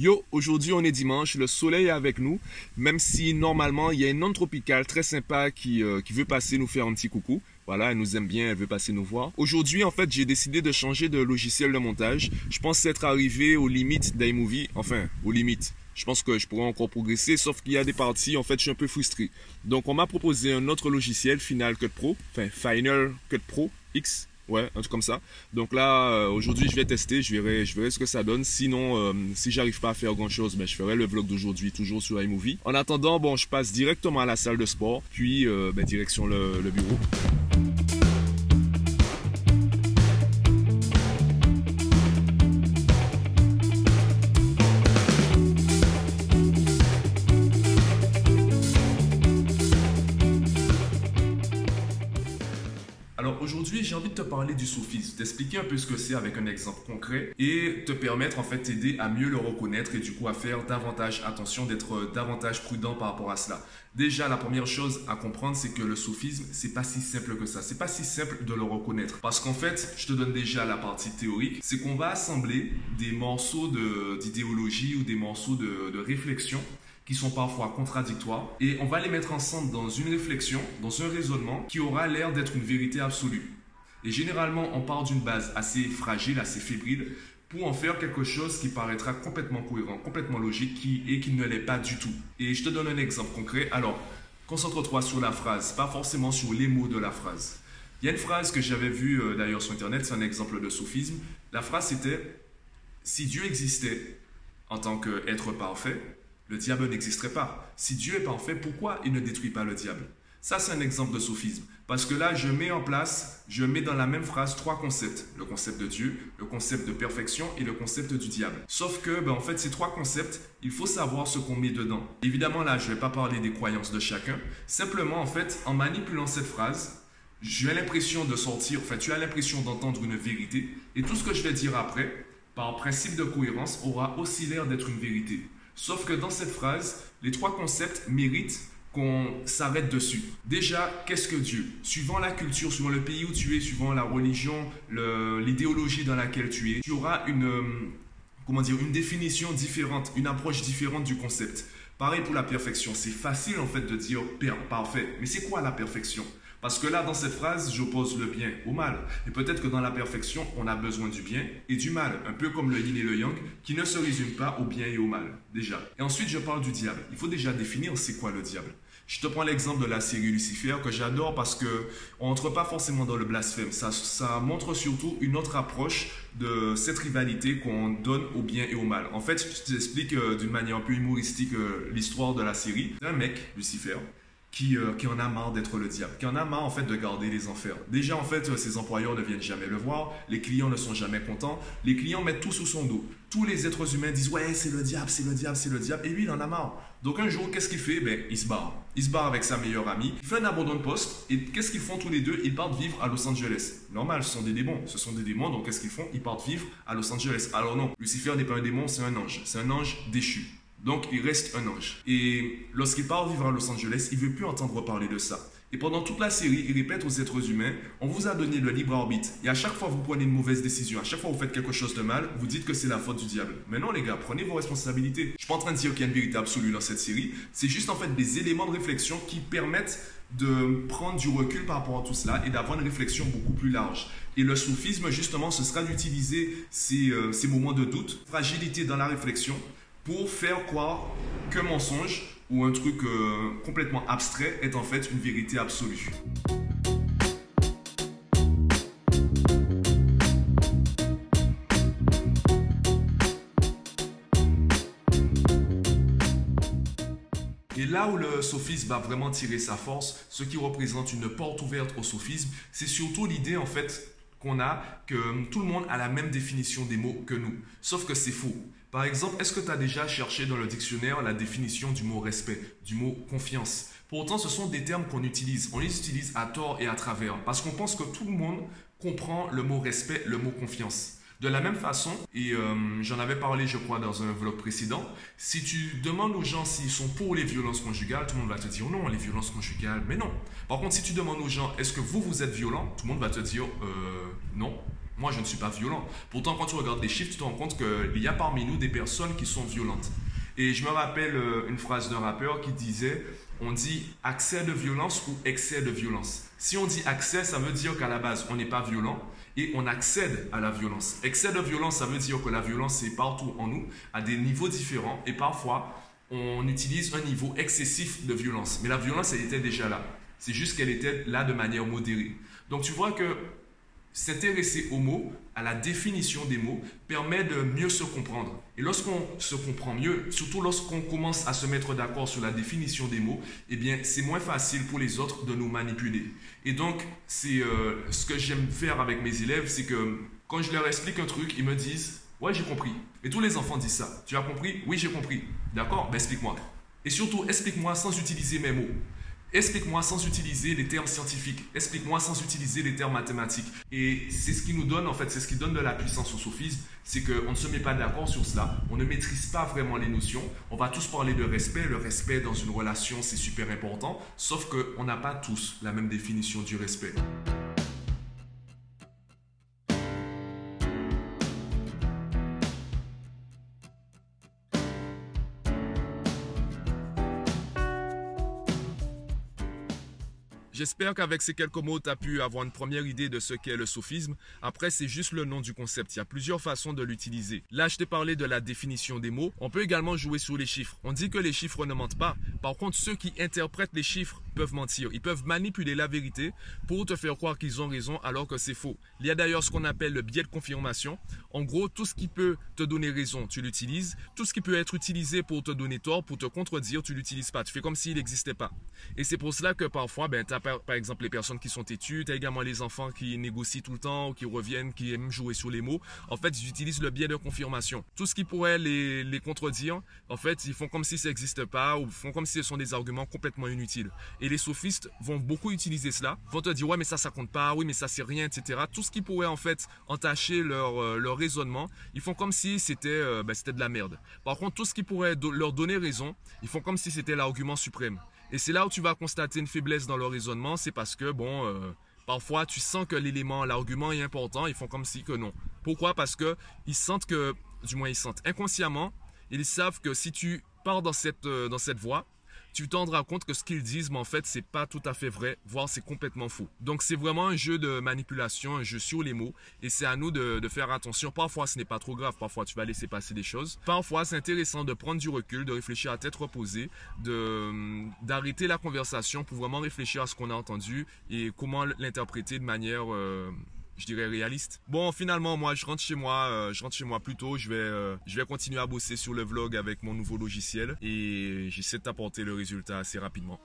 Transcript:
Yo, aujourd'hui on est dimanche, le soleil est avec nous, même si normalement il y a une onde tropicale très sympa qui, euh, qui veut passer nous faire un petit coucou. Voilà, elle nous aime bien, elle veut passer nous voir. Aujourd'hui, en fait, j'ai décidé de changer de logiciel de montage. Je pense être arrivé aux limites d'iMovie, enfin, aux limites. Je pense que je pourrais encore progresser, sauf qu'il y a des parties, en fait, je suis un peu frustré. Donc, on m'a proposé un autre logiciel, Final Cut Pro, enfin, Final Cut Pro X, Ouais, un truc comme ça. Donc là, euh, aujourd'hui, je vais tester, je verrai, je verrai ce que ça donne. Sinon, euh, si j'arrive pas à faire grand chose, ben, je ferai le vlog d'aujourd'hui toujours sur iMovie. En attendant, bon, je passe directement à la salle de sport, puis euh, ben, direction le, le bureau. Envie de te parler du soufisme, t'expliquer un peu ce que c'est avec un exemple concret et te permettre en fait t'aider à mieux le reconnaître et du coup à faire davantage attention, d'être davantage prudent par rapport à cela. Déjà, la première chose à comprendre, c'est que le soufisme, c'est pas si simple que ça. C'est pas si simple de le reconnaître. Parce qu'en fait, je te donne déjà la partie théorique, c'est qu'on va assembler des morceaux d'idéologie ou des morceaux de, de réflexion qui sont parfois contradictoires, et on va les mettre ensemble dans une réflexion, dans un raisonnement qui aura l'air d'être une vérité absolue. Et généralement, on part d'une base assez fragile, assez fébrile, pour en faire quelque chose qui paraîtra complètement cohérent, complètement logique, qui, et qui ne l'est pas du tout. Et je te donne un exemple concret. Alors, concentre-toi sur la phrase, pas forcément sur les mots de la phrase. Il y a une phrase que j'avais vue euh, d'ailleurs sur Internet, c'est un exemple de soufisme. La phrase c'était Si Dieu existait en tant qu'être parfait, le diable n'existerait pas. Si Dieu est parfait, pourquoi il ne détruit pas le diable? Ça, c'est un exemple de sophisme. Parce que là, je mets en place, je mets dans la même phrase trois concepts. Le concept de Dieu, le concept de perfection et le concept du diable. Sauf que, ben, en fait, ces trois concepts, il faut savoir ce qu'on met dedans. Évidemment, là, je ne vais pas parler des croyances de chacun. Simplement, en fait, en manipulant cette phrase, j'ai l'impression de sortir, enfin, tu as l'impression d'entendre une vérité. Et tout ce que je vais dire après, par principe de cohérence, aura aussi l'air d'être une vérité. Sauf que dans cette phrase, les trois concepts méritent qu'on s'arrête dessus. Déjà, qu'est-ce que Dieu? Suivant la culture, suivant le pays où tu es, suivant la religion, l'idéologie dans laquelle tu es, tu auras une, euh, comment dire, une définition différente, une approche différente du concept. Pareil pour la perfection. C'est facile en fait de dire parfait. Mais c'est quoi la perfection? Parce que là, dans cette phrase, j'oppose le bien au mal. Et peut-être que dans la perfection, on a besoin du bien et du mal, un peu comme le yin et le yang, qui ne se résument pas au bien et au mal, déjà. Et ensuite, je parle du diable. Il faut déjà définir c'est quoi le diable. Je te prends l'exemple de la série Lucifer que j'adore parce que on entre pas forcément dans le blasphème. Ça, ça montre surtout une autre approche de cette rivalité qu'on donne au bien et au mal. En fait, je t'explique euh, d'une manière un peu humoristique euh, l'histoire de la série. Un mec, Lucifer, qui, euh, qui, en a marre d'être le diable, qui en a marre en fait de garder les enfers. Déjà en fait, ses employeurs ne viennent jamais le voir, les clients ne sont jamais contents, les clients mettent tout sous son dos. Tous les êtres humains disent ouais c'est le diable, c'est le diable, c'est le diable, et lui il en a marre. Donc un jour qu'est-ce qu'il fait? Ben il se barre. Il se barre avec sa meilleure amie, il fait un abandon de poste, et qu'est-ce qu'ils font tous les deux? Ils partent vivre à Los Angeles. Normal, ce sont des démons, ce sont des démons, donc qu'est-ce qu'ils font? Ils partent vivre à Los Angeles. Alors non, Lucifer n'est pas un démon, c'est un ange, c'est un ange déchu. Donc il reste un ange. Et lorsqu'il part vivre à Los Angeles, il veut plus entendre parler de ça. Et pendant toute la série, il répète aux êtres humains, on vous a donné le libre arbitre. Et à chaque fois vous prenez une mauvaise décision, à chaque fois vous faites quelque chose de mal, vous dites que c'est la faute du diable. Mais non les gars, prenez vos responsabilités. Je suis pas en train de dire qu'il y a une vérité absolue dans cette série. C'est juste en fait des éléments de réflexion qui permettent de prendre du recul par rapport à tout cela et d'avoir une réflexion beaucoup plus large. Et le soufisme, justement, ce sera d'utiliser ces, euh, ces moments de doute, fragilité dans la réflexion, pour faire croire qu'un mensonge ou un truc euh, complètement abstrait est en fait une vérité absolue. Et là où le sophisme va vraiment tirer sa force, ce qui représente une porte ouverte au sophisme, c'est surtout l'idée en fait qu'on a que tout le monde a la même définition des mots que nous. Sauf que c'est faux. Par exemple, est-ce que tu as déjà cherché dans le dictionnaire la définition du mot respect, du mot confiance? Pourtant, ce sont des termes qu'on utilise. On les utilise à tort et à travers parce qu'on pense que tout le monde comprend le mot respect, le mot confiance. De la même façon, et euh, j'en avais parlé je crois dans un vlog précédent, si tu demandes aux gens s'ils sont pour les violences conjugales, tout le monde va te dire non, les violences conjugales, mais non. Par contre, si tu demandes aux gens est-ce que vous, vous êtes violent, tout le monde va te dire euh, non. Moi, je ne suis pas violent. Pourtant, quand tu regardes les chiffres, tu te rends compte qu'il y a parmi nous des personnes qui sont violentes. Et je me rappelle euh, une phrase d'un rappeur qui disait, on dit accès de violence ou excès de violence. Si on dit accès, ça veut dire qu'à la base, on n'est pas violent et on accède à la violence. Excès de violence, ça veut dire que la violence est partout en nous, à des niveaux différents et parfois, on utilise un niveau excessif de violence. Mais la violence, elle était déjà là. C'est juste qu'elle était là de manière modérée. Donc tu vois que s'intéresser aux mots, à la définition des mots, permet de mieux se comprendre. Et lorsqu'on se comprend mieux, surtout lorsqu'on commence à se mettre d'accord sur la définition des mots, eh bien, c'est moins facile pour les autres de nous manipuler. Et donc, c'est euh, ce que j'aime faire avec mes élèves, c'est que quand je leur explique un truc, ils me disent Ouais, j'ai compris. Et tous les enfants disent ça. Tu as compris? Oui, j'ai compris. D'accord? Ben, explique-moi. Et surtout, explique-moi sans utiliser mes mots. Explique-moi sans utiliser les termes scientifiques. Explique-moi sans utiliser les termes mathématiques. Et c'est ce qui nous donne, en fait, c'est ce qui donne de la puissance au sophisme, c'est qu'on ne se met pas d'accord sur cela. On ne maîtrise pas vraiment les notions. On va tous parler de respect. Le respect dans une relation, c'est super important. Sauf qu'on n'a pas tous la même définition du respect. J'espère qu'avec ces quelques mots, tu as pu avoir une première idée de ce qu'est le sophisme. Après, c'est juste le nom du concept. Il y a plusieurs façons de l'utiliser. Là, je t'ai parlé de la définition des mots. On peut également jouer sur les chiffres. On dit que les chiffres ne mentent pas. Par contre, ceux qui interprètent les chiffres peuvent mentir. Ils peuvent manipuler la vérité pour te faire croire qu'ils ont raison alors que c'est faux. Il y a d'ailleurs ce qu'on appelle le biais de confirmation. En gros, tout ce qui peut te donner raison, tu l'utilises. Tout ce qui peut être utilisé pour te donner tort, pour te contredire, tu l'utilises pas. Tu fais comme s'il n'existait pas. Et c'est pour cela que parfois, ben, tu as par, exemple les personnes qui sont têtues, tu as également les enfants qui négocient tout le temps, qui reviennent, qui aiment jouer sur les mots. En fait, ils utilisent le biais de confirmation. Tout ce qui pourrait les, les contredire, en fait, ils font comme si ça n'existe pas ou font comme si ce sont des arguments complètement inutiles. Et les sophistes vont beaucoup utiliser cela, vont te dire ouais mais ça ça compte pas, oui mais ça c'est rien, etc. Tout ce qui pourrait en fait entacher leur, euh, leur raisonnement, ils font comme si c'était euh, ben, c'était de la merde. Par contre, tout ce qui pourrait leur donner raison, ils font comme si c'était l'argument suprême. Et c'est là où tu vas constater une faiblesse dans leur raisonnement, c'est parce que, bon, euh, parfois tu sens que l'élément, l'argument est important, ils font comme si que non. Pourquoi? Parce que ils sentent que, du moins ils sentent inconsciemment, ils savent que si tu pars dans cette, dans cette voie, tu te rendras compte que ce qu'ils disent, mais en fait, c'est pas tout à fait vrai, voire c'est complètement faux. Donc, c'est vraiment un jeu de manipulation, un jeu sur les mots, et c'est à nous de, faire attention. Parfois, ce n'est pas trop grave, parfois, tu vas laisser passer des choses. Parfois, c'est intéressant de prendre du recul, de réfléchir à tête reposée, d'arrêter la conversation pour vraiment réfléchir à ce qu'on a entendu et comment l'interpréter de manière... Euh, je dirais réaliste. Bon, finalement, moi, je rentre chez moi, euh, je rentre chez moi plus tôt. Je vais, euh, je vais continuer à bosser sur le vlog avec mon nouveau logiciel et j'essaie de t'apporter le résultat assez rapidement.